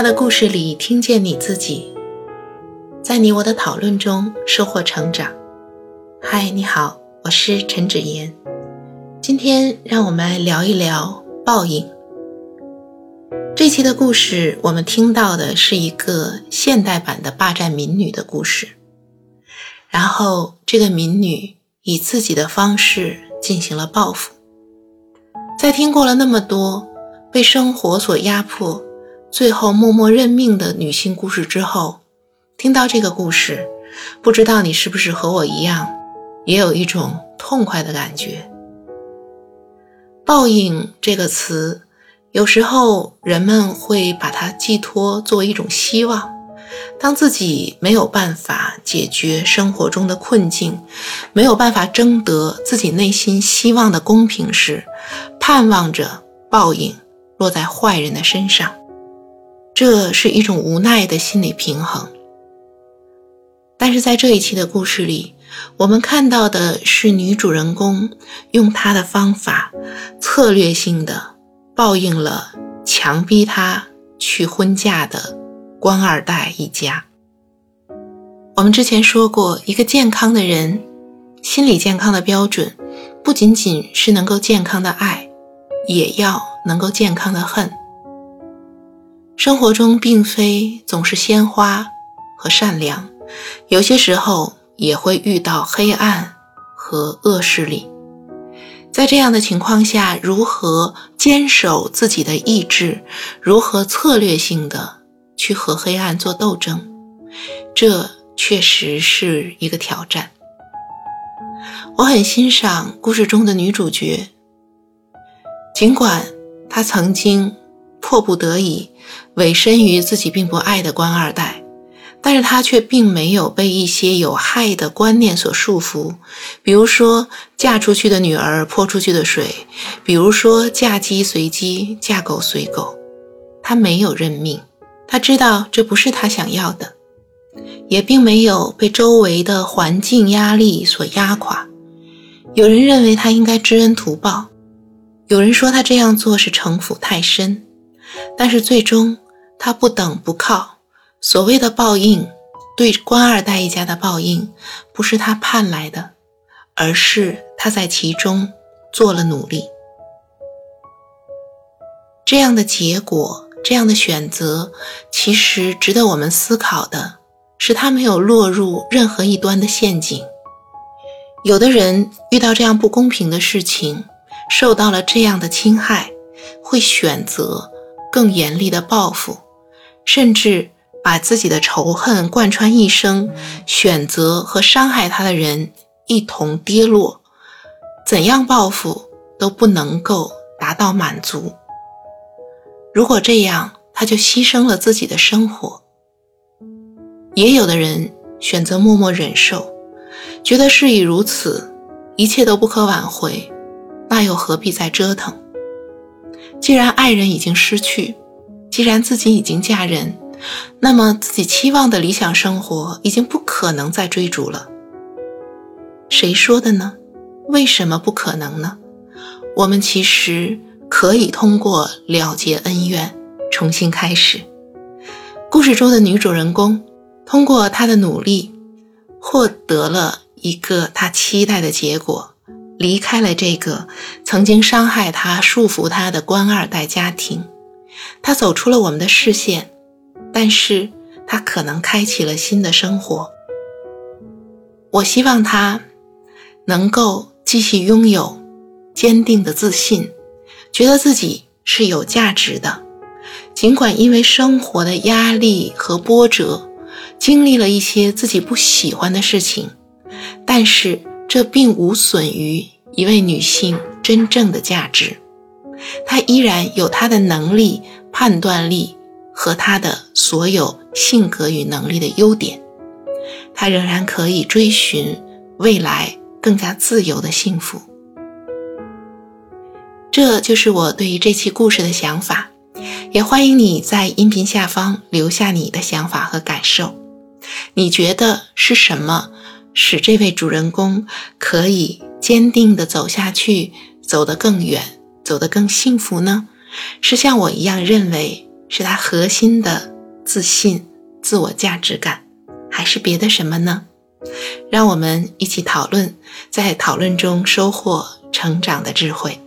他的故事里听见你自己，在你我的讨论中收获成长。嗨，你好，我是陈芷妍。今天让我们来聊一聊报应。这期的故事，我们听到的是一个现代版的霸占民女的故事。然后，这个民女以自己的方式进行了报复。在听过了那么多被生活所压迫。最后默默认命的女性故事之后，听到这个故事，不知道你是不是和我一样，也有一种痛快的感觉。报应这个词，有时候人们会把它寄托作为一种希望。当自己没有办法解决生活中的困境，没有办法争得自己内心希望的公平时，盼望着报应落在坏人的身上。这是一种无奈的心理平衡，但是在这一期的故事里，我们看到的是女主人公用她的方法，策略性的报应了强逼她去婚嫁的官二代一家。我们之前说过，一个健康的人，心理健康的标准，不仅仅是能够健康的爱，也要能够健康的恨。生活中并非总是鲜花和善良，有些时候也会遇到黑暗和恶势力。在这样的情况下，如何坚守自己的意志，如何策略性的去和黑暗做斗争，这确实是一个挑战。我很欣赏故事中的女主角，尽管她曾经。迫不得已委身于自己并不爱的官二代，但是他却并没有被一些有害的观念所束缚，比如说嫁出去的女儿泼出去的水，比如说嫁鸡随鸡，嫁狗随狗。他没有认命，他知道这不是他想要的，也并没有被周围的环境压力所压垮。有人认为他应该知恩图报，有人说他这样做是城府太深。但是最终，他不等不靠。所谓的报应，对官二代一家的报应，不是他盼来的，而是他在其中做了努力。这样的结果，这样的选择，其实值得我们思考的是，他没有落入任何一端的陷阱。有的人遇到这样不公平的事情，受到了这样的侵害，会选择。更严厉的报复，甚至把自己的仇恨贯穿一生，选择和伤害他的人一同跌落。怎样报复都不能够达到满足。如果这样，他就牺牲了自己的生活。也有的人选择默默忍受，觉得事已如此，一切都不可挽回，那又何必再折腾？既然爱人已经失去，既然自己已经嫁人，那么自己期望的理想生活已经不可能再追逐了。谁说的呢？为什么不可能呢？我们其实可以通过了结恩怨，重新开始。故事中的女主人公通过她的努力，获得了一个她期待的结果。离开了这个曾经伤害他、束缚他的官二代家庭，他走出了我们的视线，但是他可能开启了新的生活。我希望他能够继续拥有坚定的自信，觉得自己是有价值的，尽管因为生活的压力和波折，经历了一些自己不喜欢的事情，但是。这并无损于一位女性真正的价值，她依然有她的能力、判断力和她的所有性格与能力的优点，她仍然可以追寻未来更加自由的幸福。这就是我对于这期故事的想法，也欢迎你在音频下方留下你的想法和感受，你觉得是什么？使这位主人公可以坚定地走下去，走得更远，走得更幸福呢？是像我一样认为是他核心的自信、自我价值感，还是别的什么呢？让我们一起讨论，在讨论中收获成长的智慧。